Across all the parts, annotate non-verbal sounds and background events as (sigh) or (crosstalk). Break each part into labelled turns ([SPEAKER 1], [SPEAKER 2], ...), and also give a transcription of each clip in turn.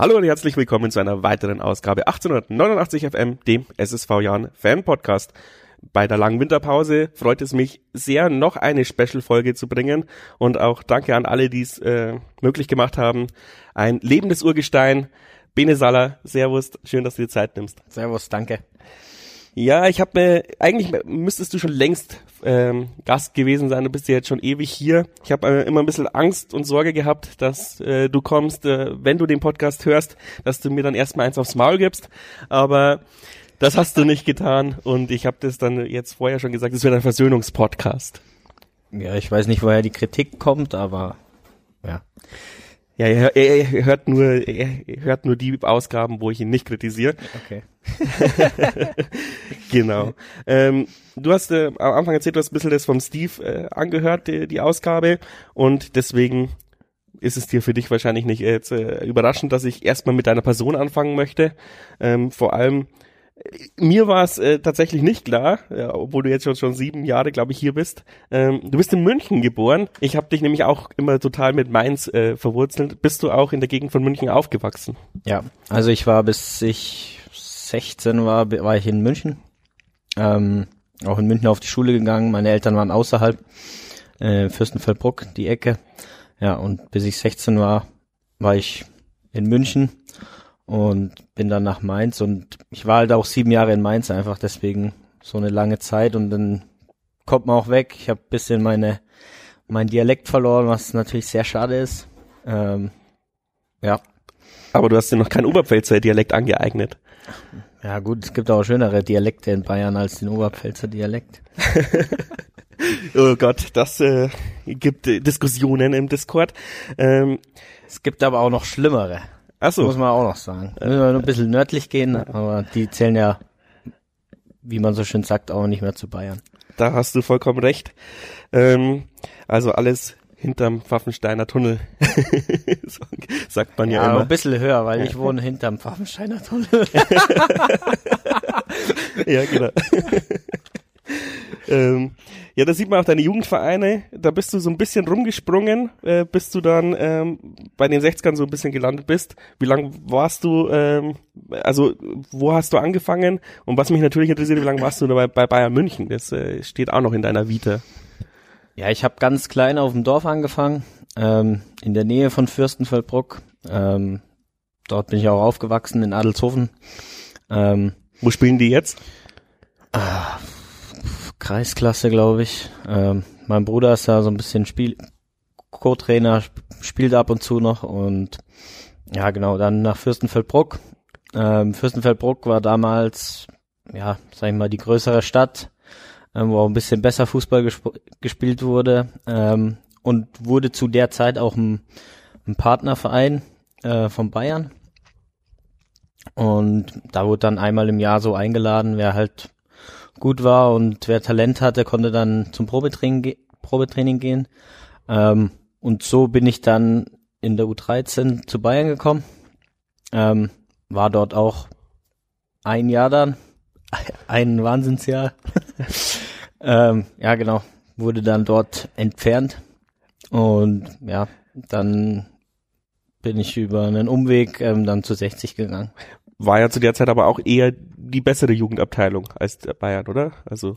[SPEAKER 1] Hallo und herzlich willkommen zu einer weiteren Ausgabe 1889 FM, dem SSV Jan Fan Podcast. Bei der langen Winterpause freut es mich sehr, noch eine Special-Folge zu bringen und auch danke an alle, die es äh, möglich gemacht haben. Ein lebendes Urgestein, Bene Saller, Servus, schön, dass du dir Zeit nimmst.
[SPEAKER 2] Servus, danke.
[SPEAKER 1] Ja, ich habe mir, eigentlich müsstest du schon längst ähm, Gast gewesen sein, du bist ja jetzt schon ewig hier. Ich habe äh, immer ein bisschen Angst und Sorge gehabt, dass äh, du kommst, äh, wenn du den Podcast hörst, dass du mir dann erstmal eins aufs Maul gibst. Aber das hast du nicht getan und ich habe das dann jetzt vorher schon gesagt, es wird ein Versöhnungspodcast.
[SPEAKER 2] Ja, ich weiß nicht, woher die Kritik kommt, aber ja.
[SPEAKER 1] Ja, er, er, er hört nur, er hört nur die Ausgaben, wo ich ihn nicht kritisiere.
[SPEAKER 2] Okay. (laughs)
[SPEAKER 1] genau. Ähm, du hast äh, am Anfang erzählt, du hast ein bisschen das vom Steve äh, angehört, die, die Ausgabe, und deswegen ist es dir für dich wahrscheinlich nicht äh, jetzt, äh, überraschend, dass ich erstmal mit deiner Person anfangen möchte. Ähm, vor allem mir war es äh, tatsächlich nicht klar, ja, obwohl du jetzt schon, schon sieben Jahre, glaube ich, hier bist. Ähm, du bist in München geboren. Ich habe dich nämlich auch immer total mit Mainz äh, verwurzelt. Bist du auch in der Gegend von München aufgewachsen?
[SPEAKER 2] Ja, also ich war bis ich 16 war, war ich in München. Ähm, auch in München auf die Schule gegangen. Meine Eltern waren außerhalb, äh, Fürstenfeldbruck, die Ecke. Ja, und bis ich 16 war, war ich in München und bin dann nach Mainz und ich war halt auch sieben Jahre in Mainz einfach, deswegen so eine lange Zeit und dann kommt man auch weg. Ich habe bisschen meine mein Dialekt verloren, was natürlich sehr schade ist. Ähm, ja.
[SPEAKER 1] Aber du hast dir noch kein Oberpfälzer Dialekt angeeignet.
[SPEAKER 2] Ja gut, es gibt auch schönere Dialekte in Bayern als den Oberpfälzer Dialekt. (laughs)
[SPEAKER 1] oh Gott, das äh, gibt Diskussionen im Discord.
[SPEAKER 2] Ähm, es gibt aber auch noch schlimmere.
[SPEAKER 1] Ach so.
[SPEAKER 2] Muss man auch noch sagen. Müssen wir nur ein bisschen nördlich gehen, aber die zählen ja, wie man so schön sagt, auch nicht mehr zu Bayern.
[SPEAKER 1] Da hast du vollkommen recht. Ähm, also alles hinterm Pfaffensteiner Tunnel. (laughs) sagt man ja, ja immer.
[SPEAKER 2] ein bisschen höher, weil ja. ich wohne hinterm Pfaffensteiner Tunnel. (laughs)
[SPEAKER 1] ja, genau. (laughs) ähm, ja, da sieht man auch deine Jugendvereine. Da bist du so ein bisschen rumgesprungen, äh, bis du dann ähm, bei den 60ern so ein bisschen gelandet bist. Wie lange warst du, ähm, also wo hast du angefangen? Und was mich natürlich interessiert, wie lange warst du dabei bei Bayern München? Das äh, steht auch noch in deiner Vita.
[SPEAKER 2] Ja, ich habe ganz klein auf dem Dorf angefangen, ähm, in der Nähe von Fürstenfeldbruck. Ähm, dort bin ich auch aufgewachsen, in Adelshofen.
[SPEAKER 1] Ähm, Wo spielen die jetzt?
[SPEAKER 2] Ah, Kreisklasse, glaube ich. Ähm, mein Bruder ist ja so ein bisschen Spiel Co-Trainer, spielt ab und zu noch und ja, genau, dann nach Fürstenfeldbruck. Ähm, Fürstenfeldbruck war damals, ja, sag ich mal, die größere Stadt, ähm, wo auch ein bisschen besser Fußball gesp gespielt wurde ähm, und wurde zu der Zeit auch ein, ein Partnerverein äh, von Bayern. Und da wurde dann einmal im Jahr so eingeladen, wer halt gut war und wer Talent hatte, konnte dann zum Probetraining, Probetraining gehen. Ähm, und so bin ich dann in der U13 zu Bayern gekommen. Ähm, war dort auch ein Jahr dann. (laughs) Ein Wahnsinnsjahr. (laughs) ähm, ja, genau. Wurde dann dort entfernt. Und ja, dann bin ich über einen Umweg ähm, dann zu 60 gegangen
[SPEAKER 1] war ja zu der Zeit aber auch eher die bessere Jugendabteilung als Bayern, oder? Also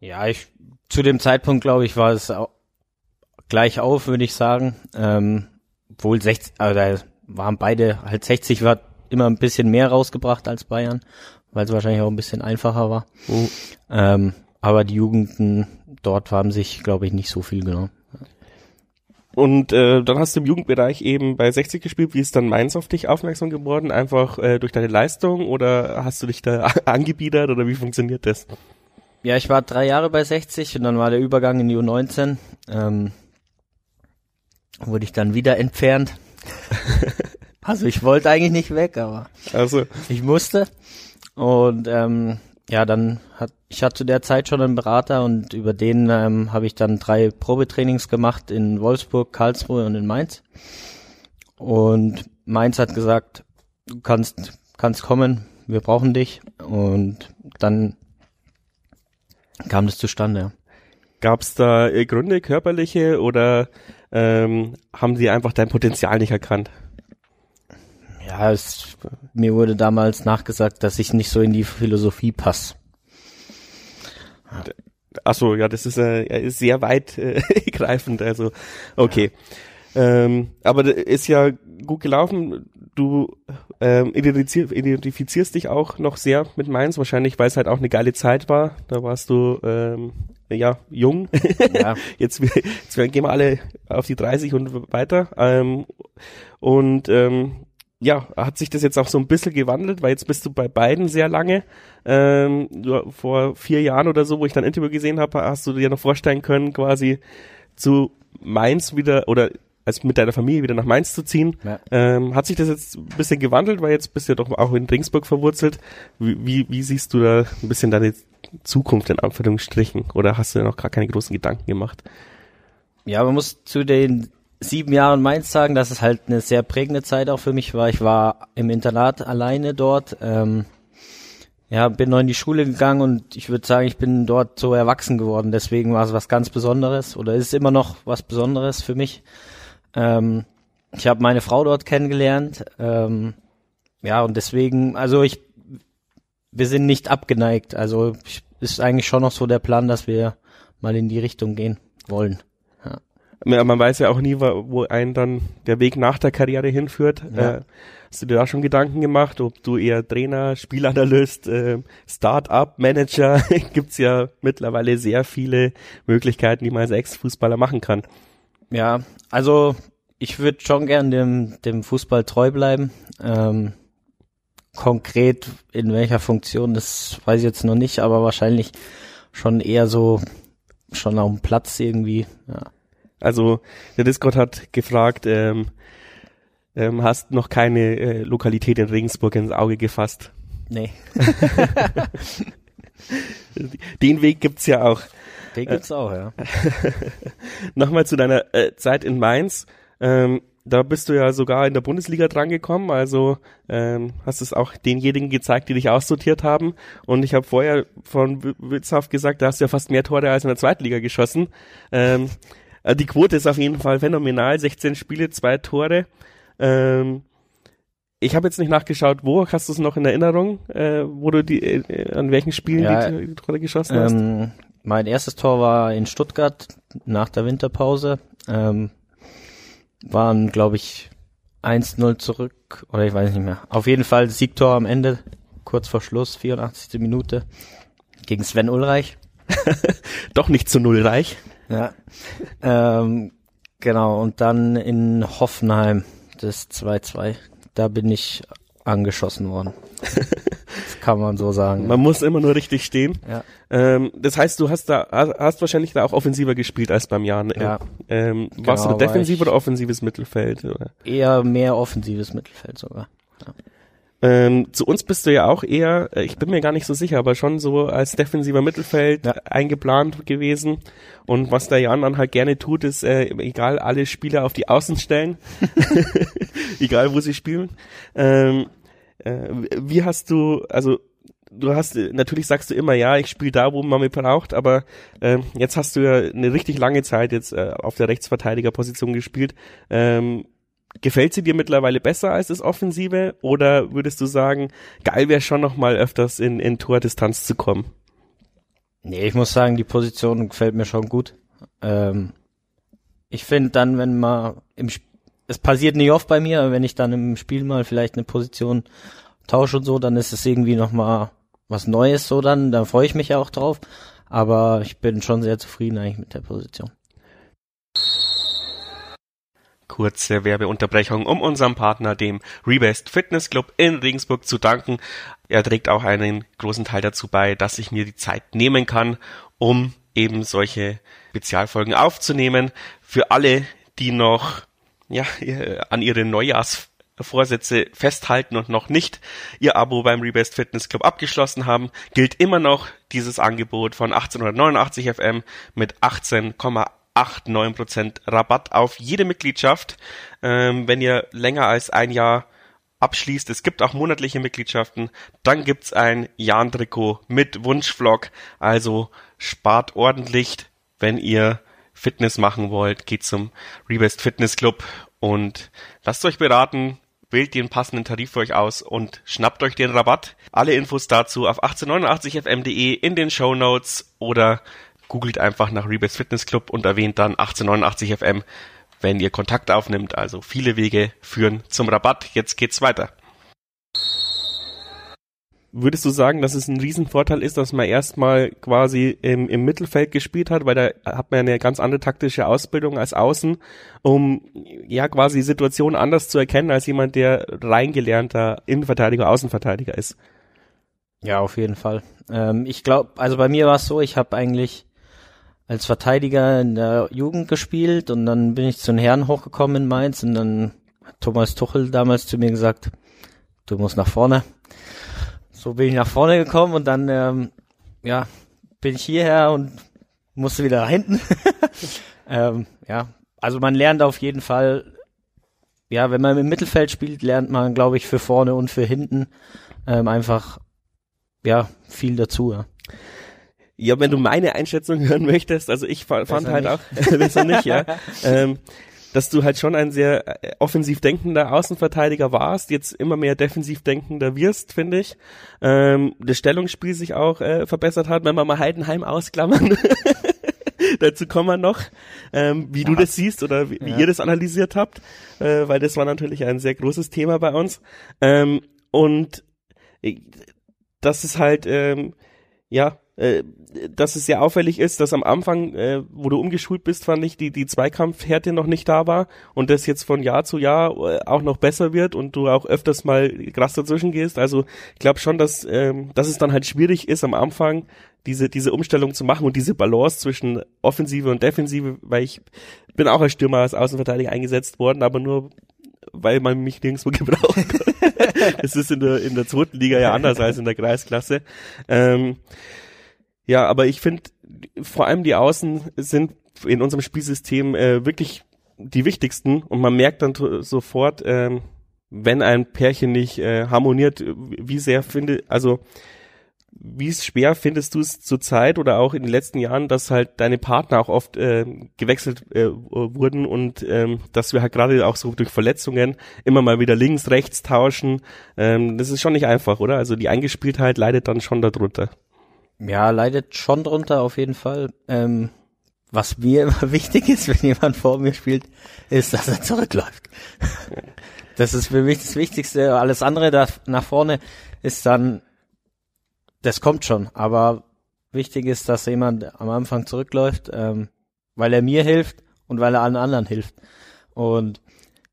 [SPEAKER 2] ja, ich zu dem Zeitpunkt glaube ich war es auch gleich auf, würde ich sagen. Ähm, wohl 60, also waren beide halt 60 war immer ein bisschen mehr rausgebracht als Bayern, weil es wahrscheinlich auch ein bisschen einfacher war. Oh. Ähm, aber die Jugenden dort haben sich, glaube ich, nicht so viel genommen.
[SPEAKER 1] Und äh, dann hast du im Jugendbereich eben bei 60 gespielt. Wie ist dann Mainz auf dich aufmerksam geworden? Einfach äh, durch deine Leistung oder hast du dich da (laughs) angebiedert oder wie funktioniert das?
[SPEAKER 2] Ja, ich war drei Jahre bei 60 und dann war der Übergang in die U19. Ähm, wurde ich dann wieder entfernt. (laughs) also ich wollte eigentlich nicht weg, aber also. ich musste. Und ähm, ja, dann hat ich hatte zu der Zeit schon einen Berater und über den ähm, habe ich dann drei Probetrainings gemacht in Wolfsburg, Karlsruhe und in Mainz. Und Mainz hat gesagt, du kannst kannst kommen, wir brauchen dich und dann kam das zustande. Ja.
[SPEAKER 1] Gab es da Gründe, körperliche oder ähm, haben sie einfach dein Potenzial nicht erkannt?
[SPEAKER 2] Ja, es, mir wurde damals nachgesagt, dass ich nicht so in die Philosophie passe.
[SPEAKER 1] Ach so, ja, das ist, äh, ist sehr weit äh, (laughs) greifend, also okay. Ja. Ähm, aber ist ja gut gelaufen. Du ähm, identifizier, identifizierst dich auch noch sehr mit Mainz, wahrscheinlich, weil es halt auch eine geile Zeit war. Da warst du ähm, ja jung. Ja. (laughs) jetzt, jetzt gehen wir alle auf die 30 und weiter. Ähm, und ähm, ja, hat sich das jetzt auch so ein bisschen gewandelt, weil jetzt bist du bei beiden sehr lange. Ähm, du, vor vier Jahren oder so, wo ich dann ein Interview gesehen habe, hast du dir noch vorstellen können, quasi zu Mainz wieder oder als mit deiner Familie wieder nach Mainz zu ziehen. Ja. Ähm, hat sich das jetzt ein bisschen gewandelt, weil jetzt bist du ja doch auch in Ringsburg verwurzelt. Wie, wie, wie siehst du da ein bisschen deine Zukunft in Anführungsstrichen? Oder hast du ja noch gar keine großen Gedanken gemacht?
[SPEAKER 2] Ja, man muss zu den sieben Jahren Mainz sagen, dass es halt eine sehr prägende Zeit auch für mich war. Ich war im Internat alleine dort. Ähm, ja, bin noch in die Schule gegangen und ich würde sagen, ich bin dort so erwachsen geworden. Deswegen war es was ganz Besonderes oder ist immer noch was Besonderes für mich. Ähm, ich habe meine Frau dort kennengelernt. Ähm, ja, und deswegen, also ich, wir sind nicht abgeneigt. Also ich, ist eigentlich schon noch so der Plan, dass wir mal in die Richtung gehen wollen
[SPEAKER 1] man weiß ja auch nie, wo einen dann der Weg nach der Karriere hinführt. Ja. Äh, hast du dir da schon Gedanken gemacht, ob du eher Trainer, Spielanalyst, äh, Start-up, Manager, (laughs) gibt's ja mittlerweile sehr viele Möglichkeiten, die man als Ex-Fußballer machen kann.
[SPEAKER 2] Ja, also ich würde schon gern dem, dem Fußball treu bleiben. Ähm, konkret in welcher Funktion, das weiß ich jetzt noch nicht, aber wahrscheinlich schon eher so schon auf dem Platz irgendwie. Ja.
[SPEAKER 1] Also der Discord hat gefragt, ähm, ähm, hast noch keine äh, Lokalität in Regensburg ins Auge gefasst?
[SPEAKER 2] Nee. (laughs)
[SPEAKER 1] Den Weg gibt's ja auch.
[SPEAKER 2] Den gibt's äh, auch, ja. (laughs)
[SPEAKER 1] Nochmal zu deiner äh, Zeit in Mainz. Ähm, da bist du ja sogar in der Bundesliga drangekommen, also ähm, hast es auch denjenigen gezeigt, die dich aussortiert haben. Und ich habe vorher von Witzhaft gesagt, da hast du ja fast mehr Tore als in der Zweitliga geschossen. Ähm, also die Quote ist auf jeden Fall phänomenal. 16 Spiele, zwei Tore. Ähm, ich habe jetzt nicht nachgeschaut, wo hast du es noch in Erinnerung, äh, wo du die äh, an welchen Spielen ja, die, die Tore geschossen hast? Ähm,
[SPEAKER 2] mein erstes Tor war in Stuttgart nach der Winterpause. Ähm, waren, glaube ich, 1-0 zurück oder ich weiß nicht mehr. Auf jeden Fall Siegtor am Ende, kurz vor Schluss, 84. Minute gegen Sven Ulreich. (laughs)
[SPEAKER 1] Doch nicht zu Null reich.
[SPEAKER 2] Ja. ähm, genau, und dann in Hoffenheim, das 2-2. Da bin ich angeschossen worden. das kann man so sagen.
[SPEAKER 1] Man muss immer nur richtig stehen. Ja. Ähm, das heißt, du hast da hast wahrscheinlich da auch offensiver gespielt als beim Jan.
[SPEAKER 2] Ja.
[SPEAKER 1] Ähm, genau, warst du defensiv oder offensives Mittelfeld? Oder?
[SPEAKER 2] Eher mehr offensives Mittelfeld sogar. Ja.
[SPEAKER 1] Ähm, zu uns bist du ja auch eher, äh, ich bin mir gar nicht so sicher, aber schon so als defensiver Mittelfeld ja. eingeplant gewesen. Und was der Jan dann halt gerne tut, ist, äh, egal, alle Spieler auf die Außen stellen. (laughs) (laughs) egal, wo sie spielen. Ähm, äh, wie hast du, also du hast, natürlich sagst du immer, ja, ich spiele da, wo man mich braucht, aber äh, jetzt hast du ja eine richtig lange Zeit jetzt äh, auf der Rechtsverteidigerposition gespielt. Ähm, gefällt sie dir mittlerweile besser als das Offensive oder würdest du sagen, geil wäre schon noch mal öfters in, in Tordistanz zu kommen?
[SPEAKER 2] Nee, ich muss sagen, die Position gefällt mir schon gut. Ähm, ich finde dann, wenn man im Sp es passiert nicht oft bei mir, aber wenn ich dann im Spiel mal vielleicht eine Position tausche und so, dann ist es irgendwie noch mal was Neues so dann, dann freue ich mich auch drauf. Aber ich bin schon sehr zufrieden eigentlich mit der Position
[SPEAKER 1] kurze Werbeunterbrechung, um unserem Partner, dem Rebest Fitness Club in Regensburg, zu danken. Er trägt auch einen großen Teil dazu bei, dass ich mir die Zeit nehmen kann, um eben solche Spezialfolgen aufzunehmen. Für alle, die noch ja, an ihre Neujahrsvorsätze festhalten und noch nicht ihr Abo beim Rebest Fitness Club abgeschlossen haben, gilt immer noch dieses Angebot von 1889 FM mit 18,8 8, 9 Prozent Rabatt auf jede Mitgliedschaft, ähm, wenn ihr länger als ein Jahr abschließt. Es gibt auch monatliche Mitgliedschaften. Dann gibt's ein Jan-Trikot mit Wunschvlog. Also spart ordentlich, wenn ihr Fitness machen wollt. Geht zum Rebest Fitness Club und lasst euch beraten, wählt den passenden Tarif für euch aus und schnappt euch den Rabatt. Alle Infos dazu auf 1889fm.de in den Show Notes oder googelt einfach nach Rebase Fitness Club und erwähnt dann 1889fm, wenn ihr Kontakt aufnimmt. Also viele Wege führen zum Rabatt. Jetzt geht's weiter. Würdest du sagen, dass es ein Riesenvorteil ist, dass man erstmal quasi im, im Mittelfeld gespielt hat, weil da hat man eine ganz andere taktische Ausbildung als außen, um ja quasi Situationen anders zu erkennen als jemand, der reingelernter Innenverteidiger, Außenverteidiger ist?
[SPEAKER 2] Ja, auf jeden Fall. Ähm, ich glaube, also bei mir war es so, ich habe eigentlich als Verteidiger in der Jugend gespielt und dann bin ich zu den Herren hochgekommen in Mainz und dann hat Thomas Tuchel damals zu mir gesagt, du musst nach vorne so bin ich nach vorne gekommen und dann, ähm, ja, bin ich hierher und musste wieder nach hinten. (laughs) ähm, ja, also man lernt auf jeden Fall, ja, wenn man im Mittelfeld spielt, lernt man, glaube ich, für vorne und für hinten ähm, einfach, ja, viel dazu. Ja.
[SPEAKER 1] Ja, wenn du meine Einschätzung (laughs) hören möchtest, also ich fand Besser halt nicht. auch, (laughs) besser nicht, ja. (laughs) ähm, dass du halt schon ein sehr äh, offensiv denkender Außenverteidiger warst, jetzt immer mehr defensiv denkender wirst, finde ich. Ähm, das Stellungsspiel sich auch äh, verbessert hat, wenn wir mal Heidenheim ausklammern. Dazu kommen wir noch, ähm, wie ja. du das siehst oder wie, wie ja. ihr das analysiert habt, äh, weil das war natürlich ein sehr großes Thema bei uns. Ähm, und äh, das ist halt, ähm, ja, äh, dass es sehr auffällig ist, dass am Anfang, äh, wo du umgeschult bist, fand ich, die, die Zweikampfhärte noch nicht da war und das jetzt von Jahr zu Jahr äh, auch noch besser wird und du auch öfters mal krass dazwischen gehst. Also ich glaube schon, dass, ähm, dass es dann halt schwierig ist am Anfang, diese, diese Umstellung zu machen und diese Balance zwischen Offensive und Defensive, weil ich bin auch als Stürmer, als Außenverteidiger eingesetzt worden, aber nur weil man mich nirgendwo (laughs) gebraucht hat. Es ist in der, in der zweiten Liga ja anders als in der Kreisklasse. Ähm, ja, aber ich finde, vor allem die Außen sind in unserem Spielsystem äh, wirklich die wichtigsten und man merkt dann sofort, äh, wenn ein Pärchen nicht äh, harmoniert, wie sehr finde, also wie schwer findest du es zur Zeit oder auch in den letzten Jahren, dass halt deine Partner auch oft äh, gewechselt äh, wurden und ähm, dass wir halt gerade auch so durch Verletzungen immer mal wieder links, rechts tauschen. Ähm, das ist schon nicht einfach, oder? Also die Eingespieltheit leidet dann schon darunter.
[SPEAKER 2] Ja, leidet schon drunter auf jeden Fall. Ähm, was mir (laughs) immer wichtig ist, wenn jemand vor mir spielt, ist, dass er zurückläuft. Das ist für mich das Wichtigste. Alles andere da nach vorne ist dann, das kommt schon. Aber wichtig ist, dass jemand am Anfang zurückläuft, ähm, weil er mir hilft und weil er allen anderen hilft. Und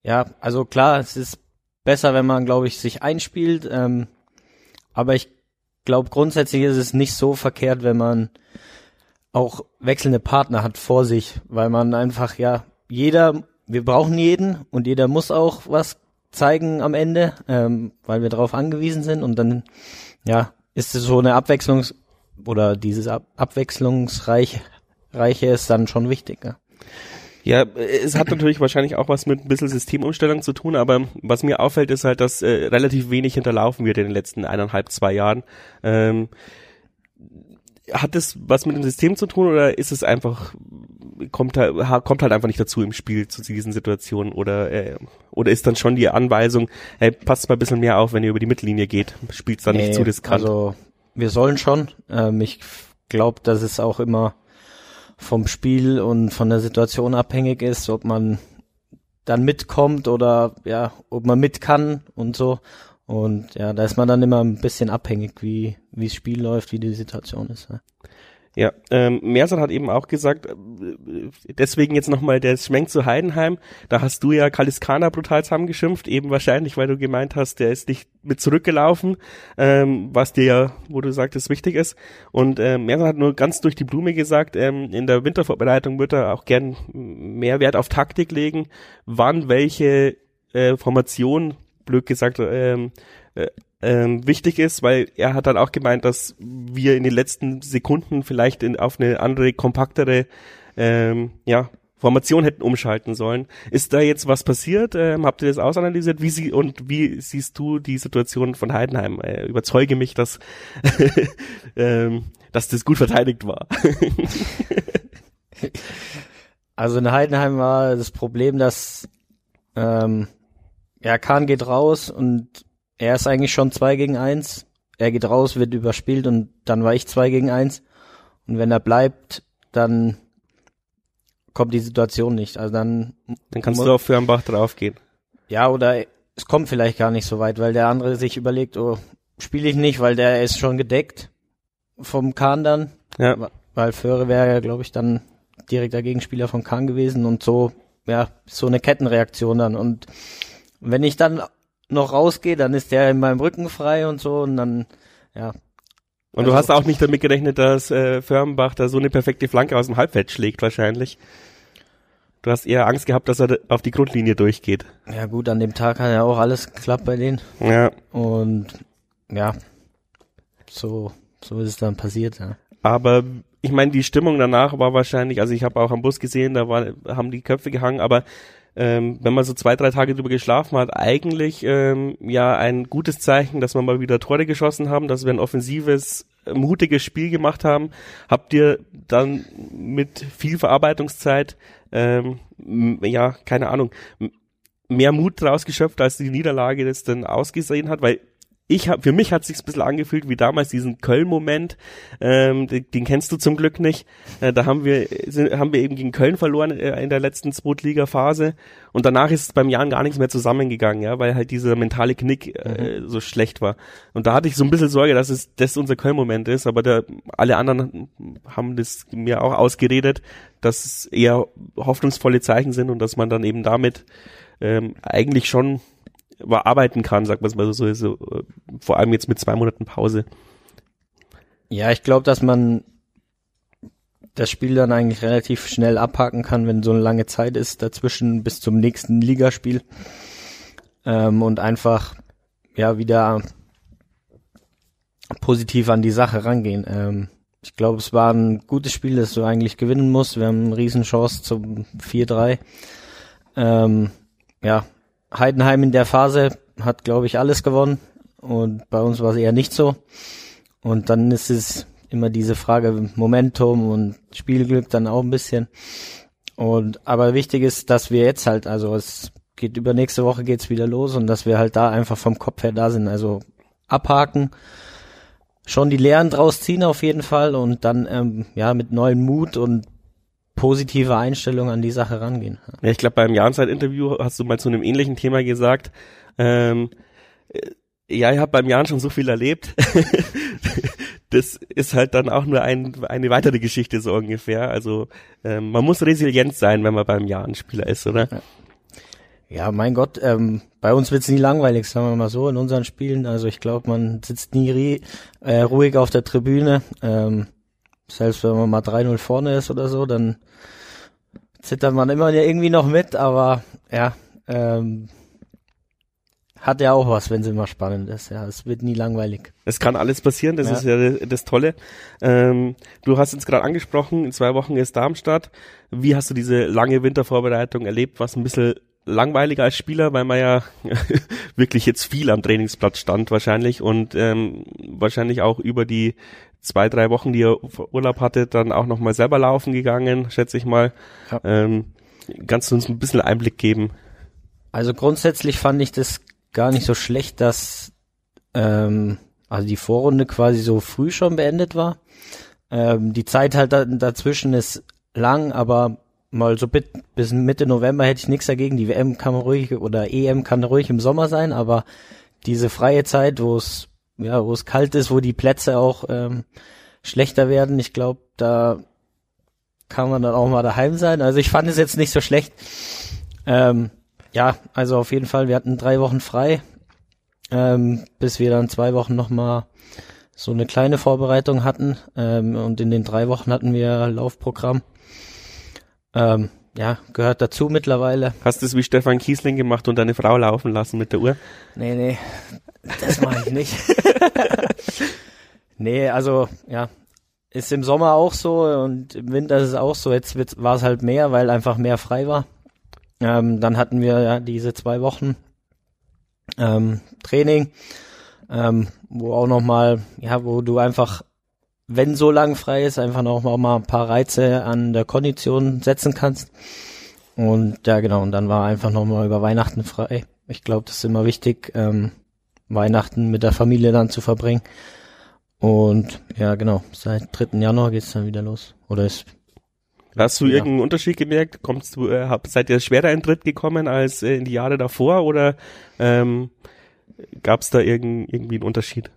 [SPEAKER 2] ja, also klar, es ist besser, wenn man, glaube ich, sich einspielt. Ähm, aber ich glaube, grundsätzlich ist es nicht so verkehrt, wenn man auch wechselnde Partner hat vor sich, weil man einfach, ja, jeder, wir brauchen jeden und jeder muss auch was zeigen am Ende, ähm, weil wir darauf angewiesen sind und dann, ja, ist es so eine Abwechslungs- oder dieses Ab Abwechslungsreiche Reiche ist dann schon wichtig. Ja.
[SPEAKER 1] Ja, es hat natürlich wahrscheinlich auch was mit ein bisschen Systemumstellung zu tun, aber was mir auffällt, ist halt, dass äh, relativ wenig hinterlaufen wird in den letzten eineinhalb, zwei Jahren. Ähm, hat das was mit dem System zu tun oder ist es einfach kommt halt, kommt halt einfach nicht dazu im Spiel zu diesen Situationen oder äh, oder ist dann schon die Anweisung, hey, passt mal ein bisschen mehr auf, wenn ihr über die Mittellinie geht, spielt dann nee, nicht zu riskant.
[SPEAKER 2] Also wir sollen schon. Ähm, ich glaube, dass es auch immer vom Spiel und von der Situation abhängig ist, ob man dann mitkommt oder ja, ob man mit kann und so. Und ja, da ist man dann immer ein bisschen abhängig, wie wie das Spiel läuft, wie die Situation ist. Ja.
[SPEAKER 1] Ja, ähm, Mersat hat eben auch gesagt, äh, deswegen jetzt nochmal der Schwenk zu Heidenheim, da hast du ja Kaliskana brutal zusammengeschimpft, eben wahrscheinlich, weil du gemeint hast, der ist nicht mit zurückgelaufen, ähm, was dir ja, wo du sagtest, wichtig ist. Und ähm, Mersat hat nur ganz durch die Blume gesagt, ähm, in der Wintervorbereitung wird er auch gern mehr Wert auf Taktik legen, wann welche äh, Formation, blöd gesagt, ähm, äh, ähm, wichtig ist, weil er hat dann auch gemeint, dass wir in den letzten Sekunden vielleicht in, auf eine andere, kompaktere ähm, ja, Formation hätten umschalten sollen. Ist da jetzt was passiert? Ähm, habt ihr das ausanalysiert? Wie sie und wie siehst du die Situation von Heidenheim? Äh, überzeuge mich, dass (laughs) ähm, dass das gut verteidigt war. (laughs)
[SPEAKER 2] also in Heidenheim war das Problem, dass ähm, ja, Kahn geht raus und er ist eigentlich schon zwei gegen eins. Er geht raus, wird überspielt und dann war ich zwei gegen eins. Und wenn er bleibt, dann kommt die Situation nicht. Also dann.
[SPEAKER 1] Dann kannst du auf Firnbach draufgehen.
[SPEAKER 2] Ja, oder es kommt vielleicht gar nicht so weit, weil der andere sich überlegt, oh, spiele ich nicht, weil der ist schon gedeckt vom Kahn dann.
[SPEAKER 1] Ja.
[SPEAKER 2] Weil Föhre wäre ja, glaube ich, dann direkter Gegenspieler von Kahn gewesen und so, ja, so eine Kettenreaktion dann. Und wenn ich dann noch rausgehe, dann ist der in meinem Rücken frei und so und dann, ja.
[SPEAKER 1] Und du hast auch nicht damit gerechnet, dass äh, Firmenbach da so eine perfekte Flanke aus dem Halbfeld schlägt wahrscheinlich. Du hast eher Angst gehabt, dass er auf die Grundlinie durchgeht.
[SPEAKER 2] Ja gut, an dem Tag hat ja auch alles geklappt bei denen.
[SPEAKER 1] Ja.
[SPEAKER 2] Und ja, so, so ist es dann passiert, ja.
[SPEAKER 1] Aber ich meine, die Stimmung danach war wahrscheinlich, also ich habe auch am Bus gesehen, da war, haben die Köpfe gehangen, aber ähm, wenn man so zwei, drei Tage drüber geschlafen hat, eigentlich ähm, ja ein gutes Zeichen, dass wir mal wieder Tore geschossen haben, dass wir ein offensives, mutiges Spiel gemacht haben. Habt ihr dann mit viel Verarbeitungszeit, ähm, ja, keine Ahnung, mehr Mut draus geschöpft, als die Niederlage das dann ausgesehen hat, weil ich hab, für mich hat sich's ein bisschen angefühlt wie damals diesen Köln-Moment. Ähm, den, den, kennst du zum Glück nicht. Äh, da haben wir sind, haben wir eben gegen Köln verloren äh, in der letzten Zweitliga-Phase und danach ist beim Jahren gar nichts mehr zusammengegangen, ja, weil halt dieser mentale Knick äh, mhm. so schlecht war. Und da hatte ich so ein bisschen Sorge, dass es das unser Köln-Moment ist, aber der, alle anderen haben das mir auch ausgeredet, dass es eher hoffnungsvolle Zeichen sind und dass man dann eben damit ähm, eigentlich schon arbeiten kann, sagt man es mal so, so, vor allem jetzt mit zwei Monaten Pause.
[SPEAKER 2] Ja, ich glaube, dass man das Spiel dann eigentlich relativ schnell abhaken kann, wenn so eine lange Zeit ist dazwischen bis zum nächsten Ligaspiel ähm, und einfach ja wieder positiv an die Sache rangehen. Ähm, ich glaube, es war ein gutes Spiel, das du eigentlich gewinnen musst. Wir haben eine Riesenchance zum 4-3. Ähm, ja, Heidenheim in der Phase hat, glaube ich, alles gewonnen und bei uns war es eher nicht so. Und dann ist es immer diese Frage Momentum und Spielglück dann auch ein bisschen. Und aber wichtig ist, dass wir jetzt halt, also es geht über nächste Woche geht's wieder los und dass wir halt da einfach vom Kopf her da sind. Also abhaken, schon die Lehren draus ziehen auf jeden Fall und dann ähm, ja mit neuem Mut und positive Einstellung an die Sache rangehen.
[SPEAKER 1] Ja, ich glaube, beim Jahrenzeit-Interview hast du mal zu einem ähnlichen Thema gesagt, ähm, äh, ja, ich habe beim Jahren schon so viel erlebt. (laughs) das ist halt dann auch nur ein, eine weitere Geschichte so ungefähr. Also ähm, man muss resilient sein, wenn man beim Jahren Spieler ist, oder?
[SPEAKER 2] Ja. Ja, mein Gott, ähm, bei uns wird's nie langweilig, sagen wir mal so, in unseren Spielen. Also ich glaube, man sitzt nie äh, ruhig auf der Tribüne. Ähm, selbst wenn man mal 3-0 vorne ist oder so, dann zittert man immer irgendwie noch mit, aber ja, ähm, hat ja auch was, wenn es immer spannend ist. Ja, es wird nie langweilig.
[SPEAKER 1] Es kann alles passieren, das ja. ist ja das Tolle. Ähm, du hast uns gerade angesprochen, in zwei Wochen ist Darmstadt. Wie hast du diese lange Wintervorbereitung erlebt? Was ein bisschen langweiliger als Spieler, weil man ja (laughs) wirklich jetzt viel am Trainingsplatz stand wahrscheinlich und ähm, wahrscheinlich auch über die zwei, drei Wochen, die ihr Urlaub hattet, dann auch nochmal selber laufen gegangen, schätze ich mal. Ja. Ähm, kannst du uns ein bisschen Einblick geben?
[SPEAKER 2] Also grundsätzlich fand ich das gar nicht so schlecht, dass ähm, also die Vorrunde quasi so früh schon beendet war. Ähm, die Zeit halt da, dazwischen ist lang, aber mal so bis Mitte November hätte ich nichts dagegen. Die WM kann ruhig oder EM kann ruhig im Sommer sein, aber diese freie Zeit, wo es ja, wo es kalt ist, wo die Plätze auch ähm, schlechter werden. Ich glaube, da kann man dann auch mal daheim sein. Also ich fand es jetzt nicht so schlecht. Ähm, ja, also auf jeden Fall, wir hatten drei Wochen frei, ähm, bis wir dann zwei Wochen nochmal so eine kleine Vorbereitung hatten. Ähm, und in den drei Wochen hatten wir Laufprogramm. Ähm, ja, gehört dazu mittlerweile.
[SPEAKER 1] Hast du es wie Stefan Kiesling gemacht und deine Frau laufen lassen mit der Uhr?
[SPEAKER 2] Nee, nee, das mache ich nicht. nee, also ja, ist im Sommer auch so und im Winter ist es auch so. Jetzt war es halt mehr, weil einfach mehr frei war. Ähm, dann hatten wir ja diese zwei Wochen ähm, Training, ähm, wo auch noch mal, ja, wo du einfach, wenn so lang frei ist, einfach noch mal ein paar Reize an der Kondition setzen kannst. Und ja, genau, und dann war einfach noch mal über Weihnachten frei. ich glaube, das ist immer wichtig, ähm, Weihnachten mit der Familie dann zu verbringen. Und ja, genau, seit 3. Januar geht's dann wieder los. Oder ist
[SPEAKER 1] Hast du
[SPEAKER 2] Ja.
[SPEAKER 1] irgendeinen Unterschied gemerkt? Kommst du, äh, hab, seid ihr schwerer in Tritt gekommen als äh, in die Jahre davor oder ähm, gab es da irgend, irgendwie einen Unterschied?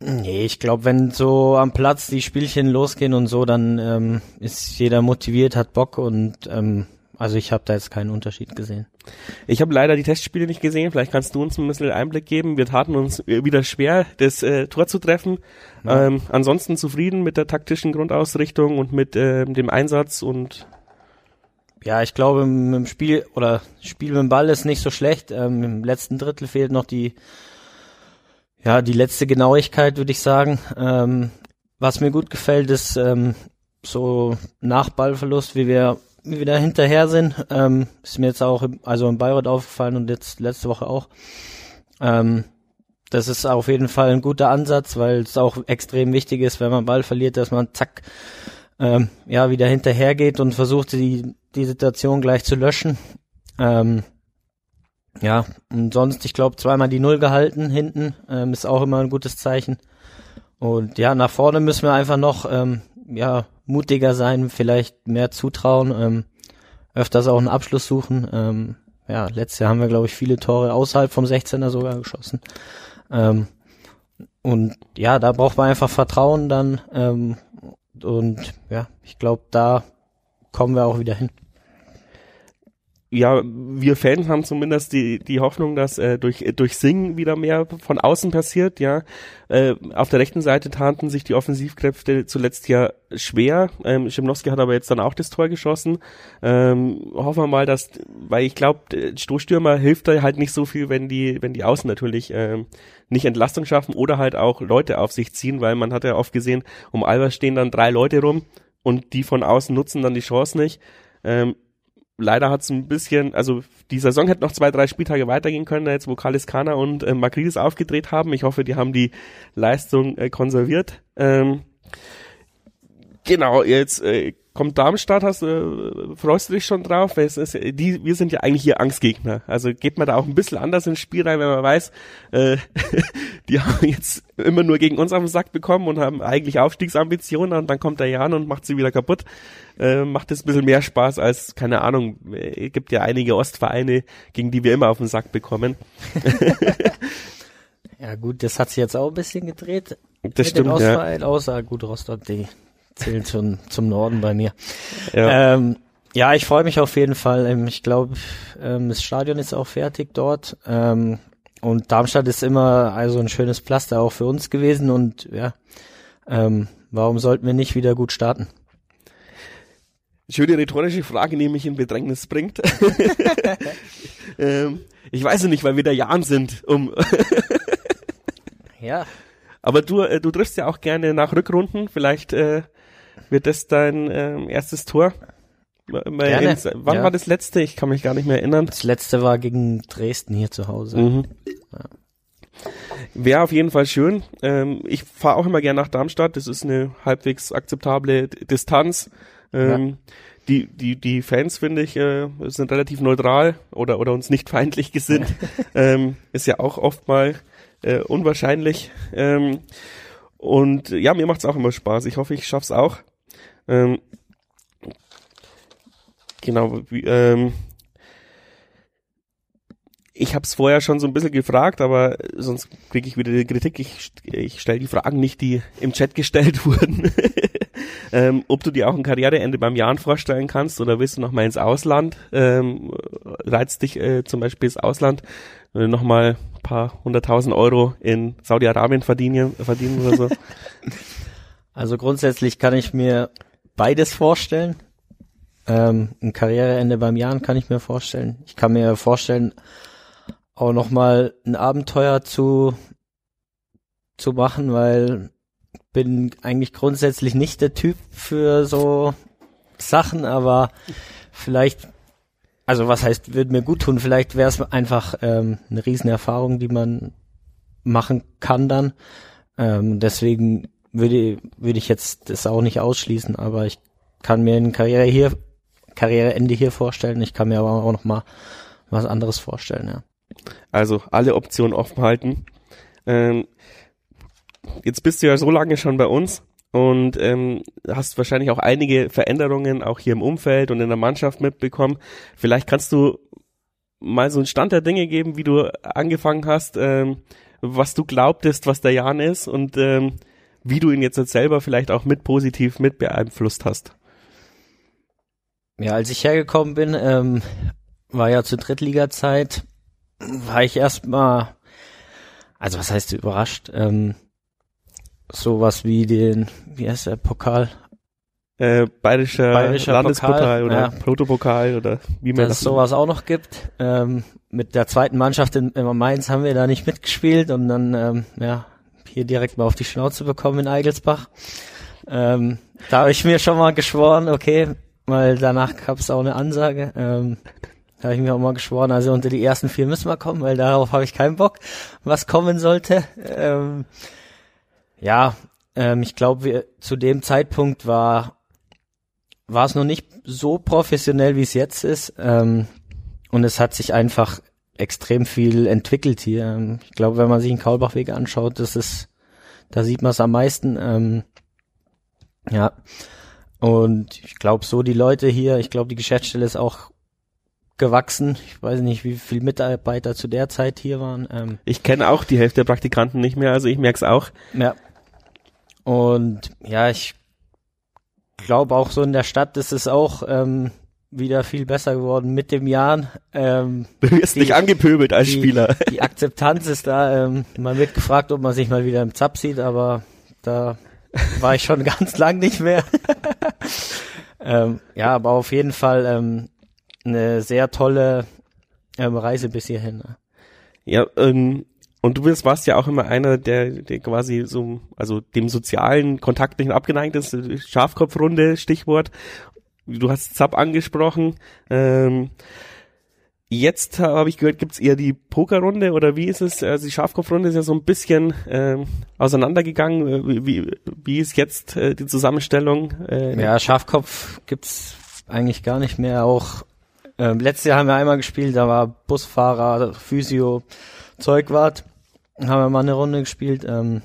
[SPEAKER 2] Nee, ich glaube, wenn so am Platz die Spielchen losgehen und so, dann ähm, ist jeder motiviert, hat Bock und ähm, also ich habe da jetzt keinen Unterschied gesehen.
[SPEAKER 1] Ich habe leider die Testspiele nicht gesehen. Vielleicht kannst du uns ein bisschen Einblick geben. Wir taten uns äh, wieder schwer, das äh, Tor zu treffen.
[SPEAKER 2] Ja.
[SPEAKER 1] Ähm, ansonsten zufrieden mit der taktischen Grundausrichtung und mit ähm, dem Einsatz und
[SPEAKER 2] Ja, ich glaube, im im Spiel oder Spiel mit dem Ball ist nicht so schlecht. Ähm, Im letzten Drittel fehlt noch die, ja, die letzte Genauigkeit, würde ich sagen. Ähm, was mir gut gefällt, ist ähm, so nach Ballverlust, wie wir, wir da hinterher sind. Ähm, ist mir jetzt auch, im, also in Bayreuth aufgefallen und jetzt letzte Woche auch. Ähm, das ist auf jeden Fall ein guter Ansatz, weil es auch extrem wichtig ist, wenn man Ball verliert, dass man zack ähm, ja wieder hinterhergeht und versucht die die Situation gleich zu löschen. Ähm, ja, und sonst, ich glaube, zweimal die Null gehalten hinten ähm, ist auch immer ein gutes Zeichen. Und ja, nach vorne müssen wir einfach noch ähm, ja mutiger sein, vielleicht mehr zutrauen, ähm, öfters auch einen Abschluss suchen. Ähm, ja, letztes Jahr haben wir, glaube ich, viele Tore außerhalb vom 16er sogar geschossen. Ähm, und ja, da braucht man einfach Vertrauen dann. Ähm, und ja, ich glaube, da kommen wir auch wieder hin.
[SPEAKER 1] Ja, wir Fans haben zumindest die, die Hoffnung, dass äh, durch, durch Singen wieder mehr von außen passiert, ja. Äh, auf der rechten Seite taten sich die Offensivkräfte zuletzt ja schwer. Ähm, Schimnowski hat aber jetzt dann auch das Tor geschossen. Ähm, hoffen wir mal, dass, weil ich glaube, Stoßstürmer hilft da halt nicht so viel, wenn die, wenn die Außen natürlich ähm, nicht Entlastung schaffen oder halt auch Leute auf sich ziehen, weil man hat ja oft gesehen, um Albers stehen dann drei Leute rum und die von außen nutzen dann die Chance nicht. Ähm, leider hat es ein bisschen, also die Saison hätte noch zwei, drei Spieltage weitergehen können, jetzt wo Kalis Kana und äh, Makridis aufgedreht haben. Ich hoffe, die haben die Leistung äh, konserviert. Ähm, genau, jetzt äh, kommt Darmstadt, hast, äh, freust du dich schon drauf? Weil es ist, die, wir sind ja eigentlich hier Angstgegner. Also geht man da auch ein bisschen anders ins Spiel rein, wenn man weiß, äh, (laughs) die haben jetzt immer nur gegen uns auf den Sack bekommen und haben eigentlich Aufstiegsambitionen und dann kommt der Jan und macht sie wieder kaputt. Äh, macht es ein bisschen mehr Spaß als, keine Ahnung, äh, gibt ja einige Ostvereine, gegen die wir immer auf den Sack bekommen. (laughs)
[SPEAKER 2] Ja gut, das hat sich jetzt auch ein bisschen gedreht.
[SPEAKER 1] Das
[SPEAKER 2] mit
[SPEAKER 1] stimmt,
[SPEAKER 2] den
[SPEAKER 1] ja.
[SPEAKER 2] Außer gut Rostock, die zählen zum, zum Norden bei mir.
[SPEAKER 1] ja.
[SPEAKER 2] Ähm, ja, ich freue mich auf jeden Fall. Ähm, Ich glaube, ähm, das Stadion ist auch fertig dort. Ähm, und Darmstadt ist immer also ein schönes Pflaster auch für uns gewesen. Und ja, warum sollten wir nicht wieder gut starten?
[SPEAKER 1] Schöne rhetorische Frage, die mich in Bedrängnis bringt. (laughs) ähm, ich weiß es nicht, weil wir der Jan sind. Um,
[SPEAKER 2] Ja,
[SPEAKER 1] aber du, äh, du triffst ja auch gerne nach Rückrunden. Vielleicht äh, wird das dein ähm, erstes Tor.
[SPEAKER 2] Gerne,
[SPEAKER 1] ins- wann
[SPEAKER 2] ja.
[SPEAKER 1] war das letzte? Ich kann mich gar nicht mehr erinnern.
[SPEAKER 2] das letzte war gegen Dresden hier zu Hause.
[SPEAKER 1] Mhm. Wäre auf jeden Fall schön. Ähm, ich fahre auch immer gerne nach Darmstadt. Das ist eine halbwegs akzeptable Distanz. Ähm, Die, die, die Fans, finde ich, äh, sind relativ neutral oder, oder uns nicht (laughs) feindlich gesinnt. ähm, ist ja auch oft mal äh, unwahrscheinlich. Ähm, und ja, mir macht's auch immer Spaß. Ich hoffe, ich schaff's auch. Ähm, genau, ähm, ich habe es vorher schon so ein bisschen gefragt, aber sonst kriege ich wieder die Kritik. Ich, ich stelle die Fragen nicht, die im Chat gestellt (laughs) wurden. ähm, ob du dir auch ein Karriereende beim Jahren vorstellen kannst oder willst du noch mal ins Ausland? Ähm, reizt dich äh, zum Beispiel das Ausland, äh, noch mal ein paar hunderttausend Euro in Saudi-Arabien verdienen, verdienen oder so? (laughs)
[SPEAKER 2] Also grundsätzlich kann ich mir beides vorstellen. Ähm, ein Karriereende beim Jahren kann ich mir vorstellen. Ich kann mir vorstellen, auch nochmal ein Abenteuer zu, zu machen, weil bin eigentlich grundsätzlich nicht der Typ für so Sachen, aber vielleicht, also was heißt, würde mir gut tun, vielleicht wäre es einfach ähm, eine Riesenerfahrung, die man machen kann dann. Ähm, deswegen würde, würde ich jetzt das auch nicht ausschließen, aber ich kann mir eine Karriere hier, Karriereende hier vorstellen. Ich kann mir aber auch noch mal was anderes vorstellen, ja.
[SPEAKER 1] Also alle Optionen offen halten. Ähm, jetzt bist du ja so lange schon bei uns und ähm, hast wahrscheinlich auch einige Veränderungen auch hier im Umfeld und in der Mannschaft mitbekommen. Vielleicht kannst du mal so einen Stand der Dinge geben, wie du angefangen hast, ähm, was du glaubtest, was der Jan ist und ähm, wie du ihn jetzt selber vielleicht auch mit positiv mit beeinflusst hast.
[SPEAKER 2] Ja, als ich hergekommen bin, ähm, war ja zur Drittliga-Zeit, war ich erstmal, also was heißt überrascht, ähm, sowas wie den, wie heißt der Pokal?
[SPEAKER 1] Äh, bayerischer,
[SPEAKER 2] Bayerischer
[SPEAKER 1] Landespokal
[SPEAKER 2] Pokal,
[SPEAKER 1] oder
[SPEAKER 2] ja.
[SPEAKER 1] Protopokal oder wie man
[SPEAKER 2] Dass es
[SPEAKER 1] das
[SPEAKER 2] sowas auch noch gibt. Ähm, mit der zweiten Mannschaft in, in Mainz haben wir da nicht mitgespielt und dann, ähm, ja, hier direkt mal auf die Schnauze bekommen in Eigelsbach. Ähm, da habe ich mir schon mal geschworen, okay, weil danach gab es auch eine Ansage. Ähm, da habe ich mir auch mal geschworen, also unter die ersten vier müssen wir kommen, weil darauf habe ich keinen Bock, was kommen sollte. Ähm, ja, ähm, ich glaube, zu dem Zeitpunkt war war es noch nicht so professionell, wie es jetzt ist. Ähm, und es hat sich einfach extrem viel entwickelt hier. Ähm, ich glaube, wenn man sich den Kaulbachweg anschaut, das ist, da sieht man es am meisten. Ähm, ja. Und ich glaube, so die Leute hier, ich glaube, die Geschäftsstelle ist auch gewachsen. Ich weiß nicht, wie viele Mitarbeiter zu der Zeit hier waren. Ähm,
[SPEAKER 1] Ich kenne auch die Hälfte der Praktikanten nicht mehr, also ich merk's auch.
[SPEAKER 2] ja. Und ja, ich glaube auch so in der Stadt ist es auch ähm, wieder viel besser geworden mit dem Jahren. Ähm,
[SPEAKER 1] Du wirst
[SPEAKER 2] Die-
[SPEAKER 1] nicht angepöbelt als
[SPEAKER 2] die,
[SPEAKER 1] Spieler.
[SPEAKER 2] Die Akzeptanz ist da. Ähm, man wird gefragt, ob man sich mal wieder im Zap sieht, aber da war ich schon (laughs) ganz lang nicht mehr. (laughs) ähm, ja, aber auf jeden Fall ähm, eine sehr tolle ähm, Reise bis hierhin. ne?
[SPEAKER 1] Ja, ähm, und du bist, warst ja auch immer einer, der, der quasi so, also dem sozialen Kontakt nicht abgeneigt ist. Schafkopfrunde, Stichwort. Du hast Zap angesprochen. Ähm, jetzt habe ich gehört, gibt's eher die Pokerrunde oder wie ist es? Also die Schafkopfrunde ist ja so ein bisschen ähm, auseinandergegangen. Äh, Wie, wie, wie ist jetzt äh, die Zusammenstellung? Äh,
[SPEAKER 2] Ja, Schafkopf gibt's eigentlich gar nicht mehr. Auch ähm, letztes Jahr haben wir einmal gespielt, da war Busfahrer, Physio, Zeugwart. Haben wir mal eine Runde gespielt. Ähm,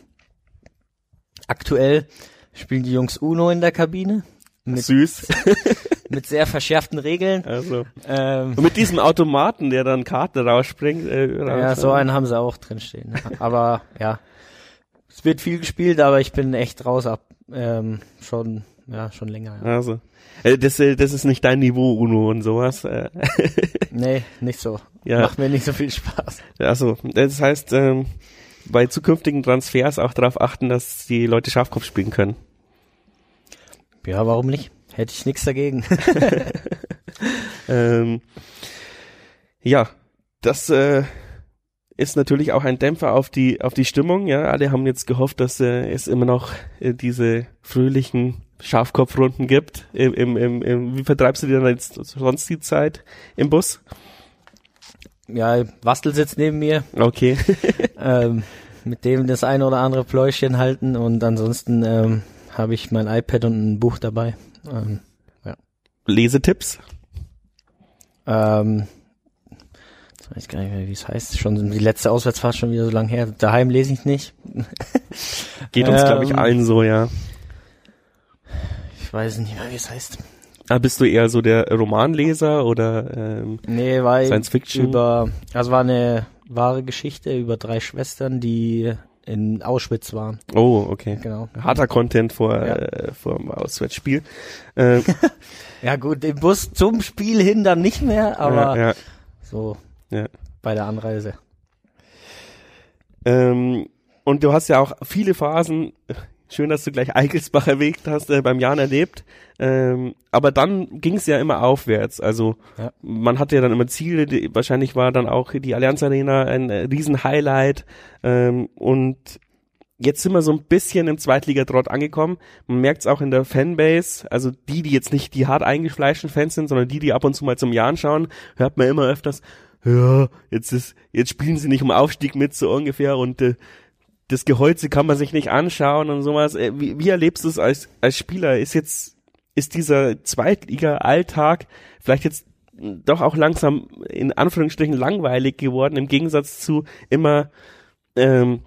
[SPEAKER 2] aktuell spielen die Jungs Uno in der Kabine mit,
[SPEAKER 1] Süß. (laughs)
[SPEAKER 2] mit sehr verschärften Regeln.
[SPEAKER 1] Also
[SPEAKER 2] Ähm,
[SPEAKER 1] und mit diesem Automaten, der dann Karten rausspringt. Äh,
[SPEAKER 2] ja, so einen haben sie auch drinstehen. Aber ja, es wird viel gespielt, aber ich bin echt raus ab. Ähm, schon, ja, schon länger. Ja.
[SPEAKER 1] Also, äh, das, äh, das ist nicht dein Niveau, Uno und sowas. Äh, (laughs)
[SPEAKER 2] Nee, nicht so.
[SPEAKER 1] Ja.
[SPEAKER 2] Macht mir nicht so viel Spaß.
[SPEAKER 1] also, das heißt, ähm, bei zukünftigen Transfers auch darauf achten, dass die Leute Schafkopf spielen können.
[SPEAKER 2] Ja, warum nicht? Hätte ich nichts dagegen. (laughs)
[SPEAKER 1] Ähm, ja, das äh, ist natürlich auch ein Dämpfer auf die auf die Stimmung. Ja, alle haben jetzt gehofft, dass äh, es immer noch äh, diese fröhlichen Schafkopfrunden gibt. Im, im, im, im, wie vertreibst du dir denn jetzt sonst die Zeit im Bus?
[SPEAKER 2] ja, Wastel sitzt neben mir,
[SPEAKER 1] Okay. (laughs)
[SPEAKER 2] ähm, mit dem das eine oder andere Pläuschen halten und ansonsten ähm, habe ich mein iPad und ein Buch dabei. Ähm,
[SPEAKER 1] Lesetipps.
[SPEAKER 2] ähm, jetzt weiß ich gar nicht mehr, wie es heißt. Schon die letzte Auswärtsfahrt schon wieder so lange her. Daheim lese ich nicht. (laughs)
[SPEAKER 1] Geht uns, glaube ich,
[SPEAKER 2] Ähm,
[SPEAKER 1] allen so, ja.
[SPEAKER 2] Ich weiß nicht mehr, wie es heißt.
[SPEAKER 1] Ah, bist du eher so der Romanleser oder ähm,
[SPEAKER 2] Nee,
[SPEAKER 1] Science Fiction?
[SPEAKER 2] über, also war eine wahre Geschichte über drei Schwestern, die in Auschwitz waren.
[SPEAKER 1] oh, okay.
[SPEAKER 2] Genau.
[SPEAKER 1] Harter Content vor,
[SPEAKER 2] Ja.
[SPEAKER 1] äh, vor dem Auswärtsspiel. (laughs) Ähm,
[SPEAKER 2] Ja gut, im Bus zum Spiel hin dann nicht mehr, aber
[SPEAKER 1] ja, ja.
[SPEAKER 2] so bei der Anreise.
[SPEAKER 1] Ähm, und du hast ja auch viele Phasen, schön, dass du gleich Eigelsbach erwähnt hast, äh, beim Jan erlebt. Ähm, aber dann ging es ja immer aufwärts. Also
[SPEAKER 2] Ja.
[SPEAKER 1] man hatte ja dann immer Ziele. Die, wahrscheinlich war dann auch die Allianz Arena ein äh, Riesen-Highlight. Ähm, und jetzt sind wir so ein bisschen im Zweitligatrott angekommen. Man merkt es auch in der Fanbase. Also die, die jetzt nicht die hart eingefleischten Fans sind, sondern die, die ab und zu mal zum Jan schauen, hört man immer öfters, ja, jetzt ist, jetzt spielen sie nicht um Aufstieg mit, so ungefähr, und äh, das Geholze kann man sich nicht anschauen und sowas. Äh, Wie, wie erlebst du es als, als Spieler? Ist jetzt, ist dieser Zweitliga-Alltag vielleicht jetzt doch auch langsam in Anführungsstrichen langweilig geworden, im Gegensatz zu immer ähm,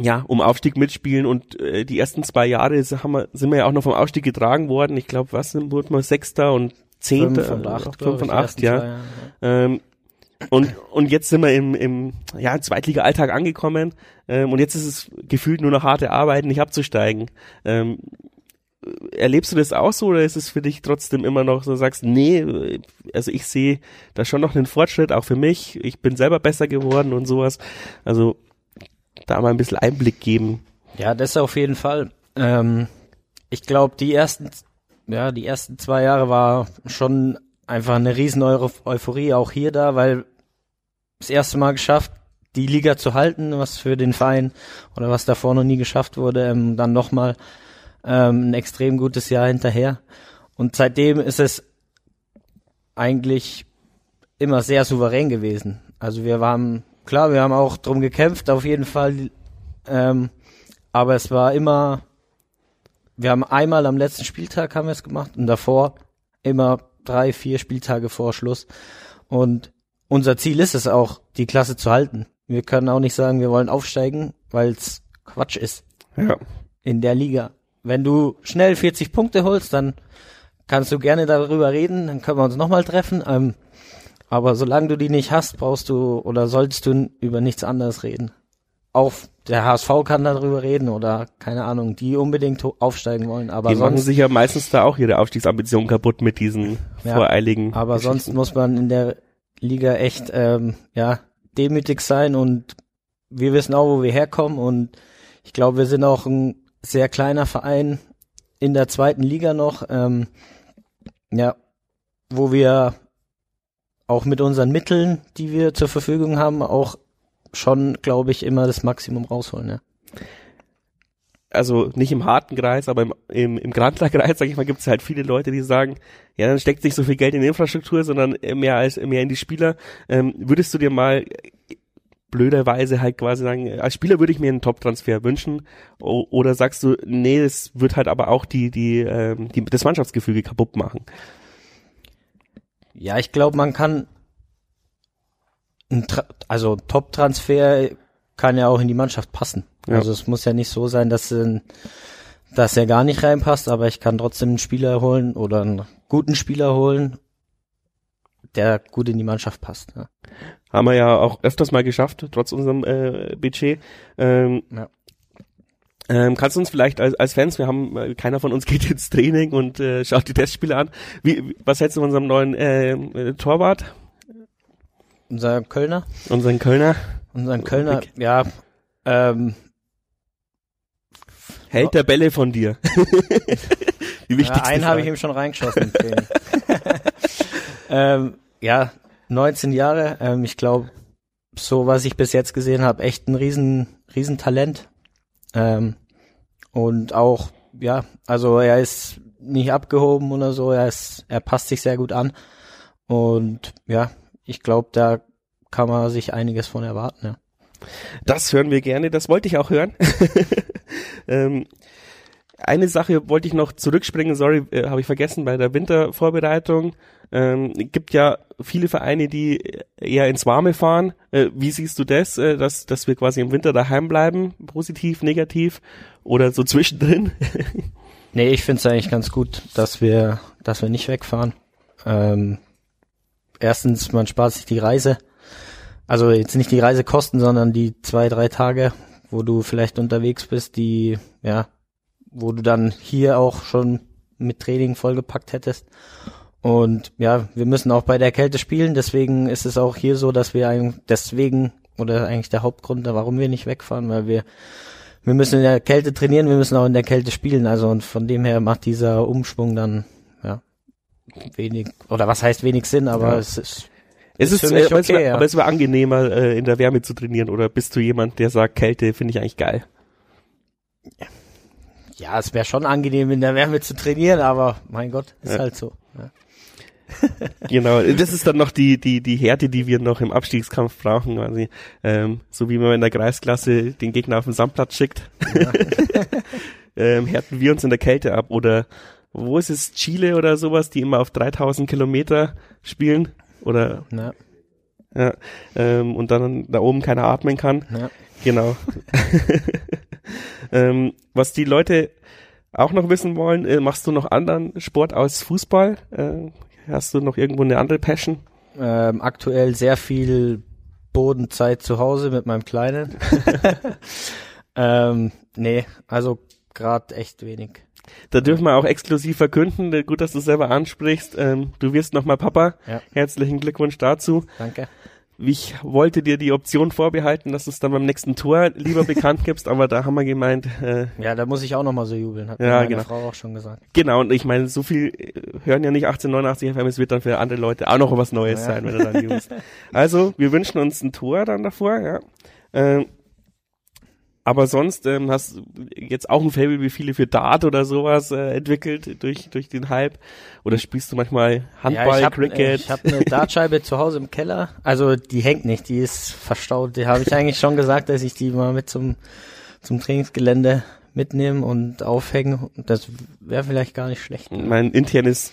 [SPEAKER 1] ja, um Aufstieg mitspielen und äh, die ersten zwei Jahre haben wir, sind wir ja auch noch vom Aufstieg getragen worden. Ich glaube, was wurden wir Sechster und Zehnter?
[SPEAKER 2] Fünf und acht,
[SPEAKER 1] fünf und acht, ja.
[SPEAKER 2] Jahre,
[SPEAKER 1] Ähm, und, und jetzt sind wir im, im ja, Zweitliga-Alltag angekommen ähm, und jetzt ist es gefühlt nur noch harte Arbeit, nicht abzusteigen. Ähm, erlebst du das auch so oder ist es für dich trotzdem immer noch so, sagst, nee, also ich sehe da schon noch einen Fortschritt, auch für mich, ich bin selber besser geworden und sowas. Also da mal ein bisschen Einblick geben.
[SPEAKER 2] Ja, das auf jeden Fall. Ähm, ich glaube, die ersten, ja, die ersten zwei Jahre war schon einfach eine riesen Euphorie auch hier da, weil das erste Mal geschafft, die Liga zu halten, was für den Verein oder was davor noch nie geschafft wurde, ähm, dann nochmal ähm, ein extrem gutes Jahr hinterher. Und seitdem ist es eigentlich immer sehr souverän gewesen. Also wir waren, klar, wir haben auch drum gekämpft, auf jeden Fall. Ähm, aber es war immer, wir haben einmal am letzten Spieltag haben wir es gemacht und davor immer drei, vier Spieltage vor Schluss. Und unser Ziel ist es auch, die Klasse zu halten. Wir können auch nicht sagen, wir wollen aufsteigen, weil es Quatsch ist.
[SPEAKER 1] Ja.
[SPEAKER 2] In der Liga. Wenn du schnell 40 Punkte holst, dann kannst du gerne darüber reden, dann können wir uns nochmal treffen. Ähm, aber solange du die nicht hast, brauchst du oder solltest du über nichts anderes reden. Auch der HSV kann darüber reden oder keine Ahnung, die unbedingt aufsteigen wollen. Aber
[SPEAKER 1] die
[SPEAKER 2] sonst,
[SPEAKER 1] machen sich ja meistens da auch ihre Aufstiegsambitionen kaputt mit diesen
[SPEAKER 2] Ja,
[SPEAKER 1] voreiligen.
[SPEAKER 2] aber sonst muss man in der Liga echt ähm, ja demütig sein und wir wissen auch, wo wir herkommen und ich glaube, wir sind auch ein sehr kleiner Verein in der zweiten Liga noch, ähm, ja, wo wir auch mit unseren Mitteln, die wir zur Verfügung haben, auch schon, glaube ich, immer das Maximum rausholen. Ja.
[SPEAKER 1] also nicht im harten Kreis, aber im, im, im Grandler-Kreis, sag ich mal, gibt es halt viele Leute, die sagen, ja, dann steckt nicht so viel Geld in die Infrastruktur, sondern mehr als mehr in die Spieler. Ähm, würdest du dir mal blöderweise halt quasi sagen, als Spieler würde ich mir einen Top-Transfer wünschen, oder sagst du, nee, es wird halt aber auch die, die, ähm, die das Mannschaftsgefüge kaputt machen.
[SPEAKER 2] Ja, ich glaube, man kann ein Tra also Top-Transfer kann ja auch in die Mannschaft passen.
[SPEAKER 1] Ja.
[SPEAKER 2] Also es muss ja nicht so sein, dass, äh, dass er gar nicht reinpasst, aber ich kann trotzdem einen Spieler holen oder einen guten Spieler holen, der gut in die Mannschaft passt. Ja.
[SPEAKER 1] Haben wir ja auch öfters mal geschafft, trotz unserem äh, Budget. Ähm,
[SPEAKER 2] Ja.
[SPEAKER 1] ähm, kannst du uns vielleicht als, als Fans, wir haben, äh, keiner von uns (laughs) geht ins Training und äh, schaut die Testspiele an. Wie, was hältst du von unserem neuen äh, äh, Torwart,
[SPEAKER 2] Unser Kölner,
[SPEAKER 1] unseren Kölner?
[SPEAKER 2] unseren Kölner, ja, ähm,
[SPEAKER 1] Hält der Bälle von dir? (laughs) die
[SPEAKER 2] ja
[SPEAKER 1] wichtigste
[SPEAKER 2] einen habe ich ihm schon reingeschossen (laughs) ähm, ja, 19 Jahre, ähm, ich glaube, so was ich bis jetzt gesehen habe, echt ein riesen, riesen Talent. Ähm, und auch, ja, also er ist nicht abgehoben oder so, er ist, er passt sich sehr gut an. Und ja, ich glaube, da kann man sich einiges von erwarten, ja.
[SPEAKER 1] Das hören wir gerne, das wollte ich auch hören. (laughs) ähm, eine Sache wollte ich noch zurückspringen, sorry, äh, habe ich vergessen bei der Wintervorbereitung. Ähm, gibt ja viele Vereine, die eher ins Warme fahren. Äh, wie siehst du das, äh, dass, dass wir quasi im Winter daheim bleiben? Positiv, negativ oder so zwischendrin? (laughs)
[SPEAKER 2] Nee, ich finde es eigentlich ganz gut, dass wir, dass wir nicht wegfahren. Ähm, erstens, man spart sich die Reise. Also jetzt nicht die Reisekosten, sondern die zwei, drei Tage, wo du vielleicht unterwegs bist, die, ja, wo du dann hier auch schon mit Training vollgepackt hättest. Und ja, wir müssen auch bei der Kälte spielen, deswegen ist es auch hier so, dass wir eigentlich deswegen, oder eigentlich der Hauptgrund, warum wir nicht wegfahren, weil wir wir müssen in der Kälte trainieren, wir müssen auch in der Kälte spielen. Also und von dem her macht dieser Umschwung dann wenig oder was heißt wenig Sinn, aber
[SPEAKER 1] Ja.
[SPEAKER 2] es ist
[SPEAKER 1] Es
[SPEAKER 2] Ist
[SPEAKER 1] ist, äh, aber es
[SPEAKER 2] okay,
[SPEAKER 1] wär,
[SPEAKER 2] ja.
[SPEAKER 1] aber es wäre angenehmer, äh, in der Wärme zu trainieren oder bist du jemand, der sagt, Kälte finde ich eigentlich geil?
[SPEAKER 2] ja, es wäre schon angenehm in der Wärme zu trainieren, aber mein Gott, ist
[SPEAKER 1] Ja.
[SPEAKER 2] halt so. Ja. (laughs)
[SPEAKER 1] Genau, das ist dann noch die, die, die Härte, die wir noch im Abstiegskampf brauchen, quasi. Ähm, so wie man in der Kreisklasse den Gegner auf den Sandplatz schickt, (laughs) ähm, härten wir uns in der Kälte ab. Oder wo ist es, Chile oder sowas, die immer auf 3000 Kilometer spielen? Oder
[SPEAKER 2] Ja,
[SPEAKER 1] ja, ähm, und dann da oben keiner atmen kann.
[SPEAKER 2] ja.
[SPEAKER 1] Genau. (laughs) ähm, was die Leute auch noch wissen wollen, äh, machst du noch anderen Sport aus Fußball? Äh, hast du noch irgendwo eine andere Passion?
[SPEAKER 2] Ähm, aktuell sehr viel Bodenzeit zu Hause mit meinem Kleinen. (laughs) (laughs) ähm, nee, also gerade echt wenig.
[SPEAKER 1] Da dürfen wir auch exklusiv verkünden, gut, dass du es selber ansprichst. Ähm, du wirst nochmal Papa.
[SPEAKER 2] Ja.
[SPEAKER 1] Herzlichen Glückwunsch dazu.
[SPEAKER 2] Danke.
[SPEAKER 1] Ich wollte dir die Option vorbehalten, dass du es dann beim nächsten Tor lieber bekannt gibst, aber da haben wir gemeint, äh,
[SPEAKER 2] Ja, da muss ich auch nochmal so jubeln, hat
[SPEAKER 1] Ja,
[SPEAKER 2] meine
[SPEAKER 1] genau.
[SPEAKER 2] Frau auch schon gesagt.
[SPEAKER 1] genau, und ich meine, so viel äh, hören ja nicht 1889 FM, es wird dann für andere Leute auch noch was Neues
[SPEAKER 2] Ja.
[SPEAKER 1] sein, wenn du dann jubelst. Also, wir wünschen uns ein Tor dann davor, ja. Ähm, aber sonst ähm, hast du jetzt auch ein Fable wie viele für Dart oder sowas äh, entwickelt durch durch den Hype oder spielst du manchmal Handball,
[SPEAKER 2] ja, ich hab,
[SPEAKER 1] Cricket?
[SPEAKER 2] äh, Ich habe eine (laughs) Dartscheibe zu Hause im Keller. Also die hängt nicht, die ist verstaut. Die habe ich eigentlich schon gesagt, dass ich die mal mit zum zum Trainingsgelände mitnehmen und aufhängen. Das wäre vielleicht gar nicht schlecht.
[SPEAKER 1] mein internes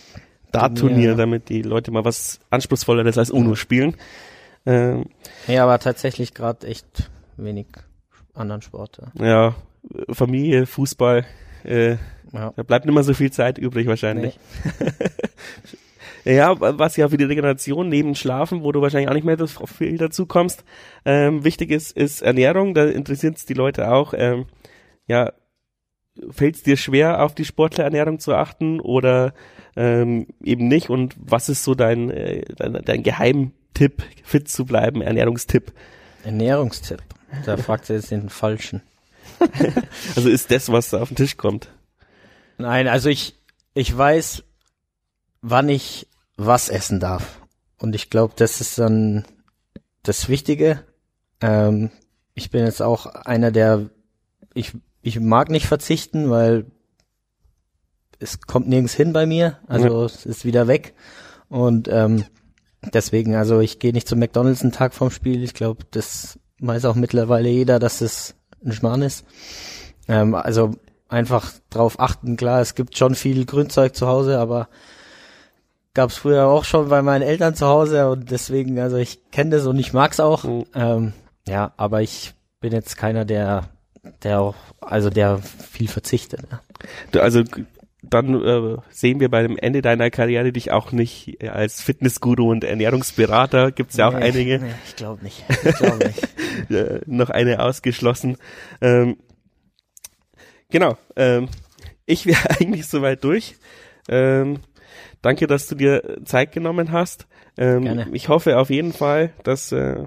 [SPEAKER 1] Dart-Turnier,
[SPEAKER 2] Ja.
[SPEAKER 1] damit die Leute mal was anspruchsvolleres als UNO spielen. Ähm,
[SPEAKER 2] Nee, aber tatsächlich gerade echt wenig anderen Sport. Ja.
[SPEAKER 1] Familie, Fußball, äh,
[SPEAKER 2] Ja.
[SPEAKER 1] da bleibt nicht mehr so viel Zeit übrig wahrscheinlich. (laughs) Ja, was ja für die Regeneration neben Schlafen, wo du wahrscheinlich auch nicht mehr das- viel dazu kommst, ähm, wichtig ist, ist Ernährung. Da interessiert es die Leute auch. Ähm, ja, fällt es dir schwer, auf die Sportlerernährung zu achten oder ähm, eben nicht? Und was ist so dein, äh, dein, dein Geheimtipp, fit zu bleiben, Ernährungstipp?
[SPEAKER 2] Ernährungstipp. Da fragt ihr jetzt den falschen. (laughs)
[SPEAKER 1] Also ist das, was da auf den Tisch kommt.
[SPEAKER 2] Nein, also ich, ich weiß, wann ich was essen darf. Und ich glaube, das ist dann das Wichtige. Ähm, ich bin jetzt auch einer, der, ich, ich mag nicht verzichten, weil es kommt nirgends hin bei mir. Also es ist wieder weg. Und ähm, deswegen, also ich gehe nicht zum McDonalds einen Tag vorm Spiel. Ich glaube, das weiß auch mittlerweile jeder, dass es ein Schmarrn ist. Ähm, also einfach drauf achten. Klar, es gibt schon viel Grünzeug zu Hause, aber gab's früher auch schon bei meinen Eltern zu Hause und deswegen, also ich kenne das und ich mag's auch.
[SPEAKER 1] Mhm.
[SPEAKER 2] Ähm, ja, aber ich bin jetzt keiner, der, der auch, also der viel verzichtet. Ja.
[SPEAKER 1] Du, also dann äh, sehen wir beim Ende deiner Karriere dich auch nicht als Fitnessguru und Ernährungsberater. Gibt's ja auch
[SPEAKER 2] Nee,
[SPEAKER 1] einige.
[SPEAKER 2] Nee, ich glaube nicht. Ich glaube nicht. (laughs)
[SPEAKER 1] äh, noch eine ausgeschlossen. Ähm, genau. Ähm, ich wäre (laughs) eigentlich soweit durch. Ähm, danke, dass du dir Zeit genommen hast. Ähm,
[SPEAKER 2] Gerne.
[SPEAKER 1] ich hoffe auf jeden Fall, dass äh,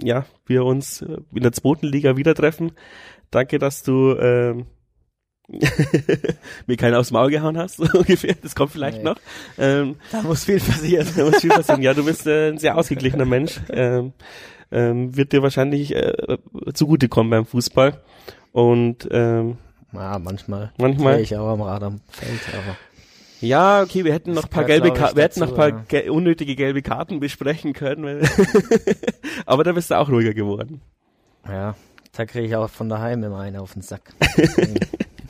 [SPEAKER 1] ja wir uns äh, in der zweiten Liga wieder treffen. Danke, dass du ähm, (laughs) mir keinen aufs Maul gehauen hast, (laughs) so ungefähr. Das kommt vielleicht
[SPEAKER 2] Nee.
[SPEAKER 1] noch. Ähm,
[SPEAKER 2] Da muss viel passieren.
[SPEAKER 1] da muss viel passieren. Ja, du bist äh, ein sehr (laughs) ausgeglichener Mensch. Ähm, ähm, wird dir wahrscheinlich äh, zugutekommen beim Fußball. Und ähm,
[SPEAKER 2] Ja, manchmal.
[SPEAKER 1] Manchmal.
[SPEAKER 2] Ich auch am Rad am Feld, aber.
[SPEAKER 1] ja, okay, wir hätten noch ein paar gelbe
[SPEAKER 2] glaub ich,
[SPEAKER 1] Ka wir hätten noch ein paar
[SPEAKER 2] dazu,
[SPEAKER 1] ge unnötige gelbe Karten besprechen können. Aber da bist du auch ruhiger geworden.
[SPEAKER 2] Ja, da kriege ich auch von daheim immer einen auf den Sack.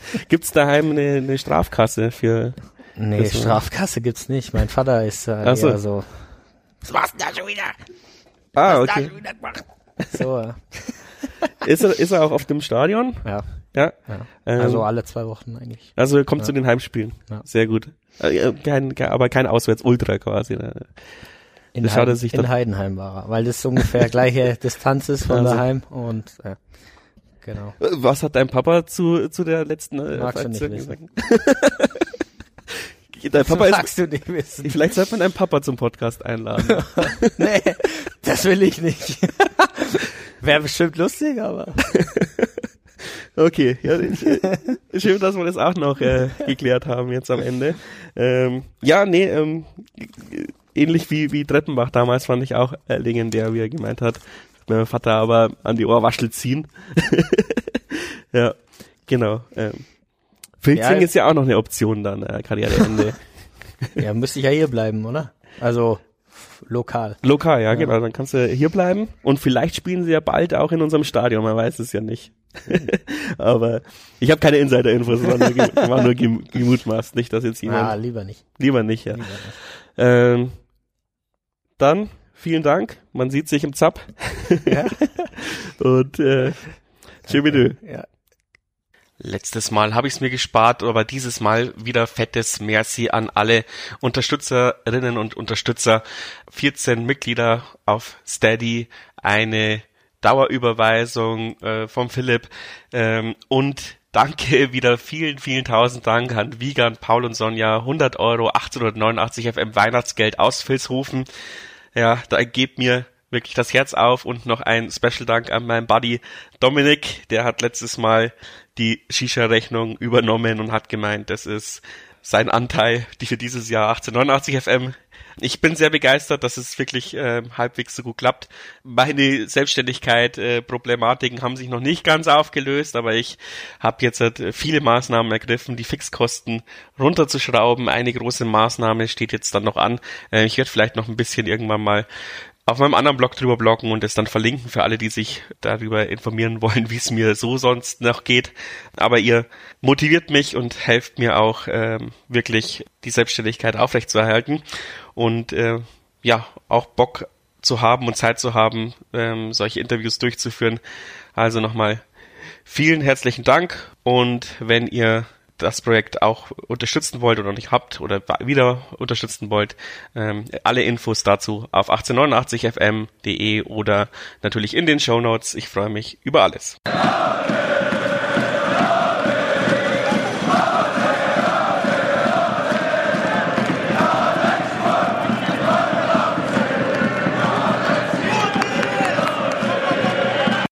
[SPEAKER 2] (laughs)
[SPEAKER 1] Gibt's daheim eine, eine Strafkasse für
[SPEAKER 2] nee,
[SPEAKER 1] Das war-
[SPEAKER 2] Strafkasse gibt's nicht. Mein Vater ist äh,
[SPEAKER 1] Ach so.
[SPEAKER 2] eher so. Was machst du da schon wieder?
[SPEAKER 1] Ah,
[SPEAKER 2] Was
[SPEAKER 1] okay.
[SPEAKER 2] da schon wieder gemacht? So, ja. (laughs)
[SPEAKER 1] Ist er, ist er auch auf dem Stadion?
[SPEAKER 2] ja,
[SPEAKER 1] Ja.
[SPEAKER 2] ja.
[SPEAKER 1] Ähm,
[SPEAKER 2] Also alle zwei Wochen eigentlich.
[SPEAKER 1] Also er kommt
[SPEAKER 2] Ja.
[SPEAKER 1] zu den Heimspielen.
[SPEAKER 2] Ja.
[SPEAKER 1] Sehr gut. Äh, Kein, kein, aber kein Auswärts-Ultra quasi. Ne?
[SPEAKER 2] In, Heiden,
[SPEAKER 1] sich
[SPEAKER 2] in
[SPEAKER 1] dann-
[SPEAKER 2] Heidenheim war er, weil das ungefähr gleiche (laughs) Distanz ist von
[SPEAKER 1] Also.
[SPEAKER 2] daheim und äh, genau.
[SPEAKER 1] Was hat dein Papa zu, zu der letzten äh,
[SPEAKER 2] Magst du nicht
[SPEAKER 1] gesagt? (laughs) Dein Papa ist,
[SPEAKER 2] magst du nicht wissen.
[SPEAKER 1] vielleicht sollte man deinen Papa zum Podcast einladen. (laughs)
[SPEAKER 2] nee, das will ich nicht. (laughs) Wäre bestimmt lustig, aber.
[SPEAKER 1] Okay, ja, ich, äh, schön, dass wir das auch noch äh, geklärt haben jetzt am Ende. Ähm, ja, nee, ähm, ähnlich wie, wie Treppenbach damals fand ich auch äh, legendär, wie er gemeint hat, mein Vater aber an die Ohrwaschel ziehen. (laughs) ja, genau. Ähm, Filzing
[SPEAKER 2] Ja,
[SPEAKER 1] ist ja auch noch eine Option dann, äh, Karriereende. (laughs)
[SPEAKER 2] Ja, müsste ich ja hier bleiben, oder? Also lokal.
[SPEAKER 1] Lokal, ja, genau. Dann kannst du hier bleiben und vielleicht spielen sie ja bald auch in unserem Stadion, man weiß es ja nicht. (laughs) Aber ich habe keine Insider-Infos, war nur, war nur gem- gemutmaßt, nicht, dass jetzt jemand
[SPEAKER 2] Ah, lieber nicht.
[SPEAKER 1] lieber nicht, ja.
[SPEAKER 2] Lieber nicht.
[SPEAKER 1] Ähm, dann vielen Dank. Man sieht sich im Zap. Ja. (laughs) Und äh, tschüss. Ja. Letztes Mal habe ich es mir gespart, aber dieses Mal wieder fettes Merci an alle Unterstützerinnen und Unterstützer. 14 Mitglieder auf Steady, eine Dauerüberweisung äh, vom Philipp ähm, und Danke (laughs) wieder vielen, vielen tausend Dank an Wiegand, Paul und Sonja. 100 Euro, 1889 FM Weihnachtsgeld aus Vilshofen. Ja, da geht mir wirklich das Herz auf und noch ein Special Dank an meinen Buddy Dominik, der hat letztes Mal die Shisha-Rechnung übernommen und hat gemeint, das ist sein Anteil, die für dieses Jahr 1889 FM. Ich bin sehr begeistert, dass es wirklich äh, halbwegs so gut klappt. Meine Selbstständigkeit, äh, Problematiken haben sich noch nicht ganz aufgelöst, aber ich habe jetzt halt viele Maßnahmen ergriffen, die Fixkosten runterzuschrauben. Eine große Maßnahme steht jetzt dann noch an. Äh, ich werde vielleicht noch ein bisschen irgendwann mal auf meinem anderen Blog drüber bloggen und es dann verlinken für alle, die sich darüber informieren wollen, (laughs) wie es mir so sonst noch geht. Aber ihr motiviert mich und helft mir auch ähm, wirklich die Selbstständigkeit aufrechtzuerhalten und äh, ja auch Bock zu haben und Zeit zu haben, ähm, solche Interviews durchzuführen. Also nochmal vielen herzlichen Dank und wenn ihr das Projekt auch unterstützen wollt oder nicht habt oder wieder unterstützen wollt, ähm, alle Infos dazu auf 1889fm.de oder natürlich in den Show Notes. Ich freue mich über alles.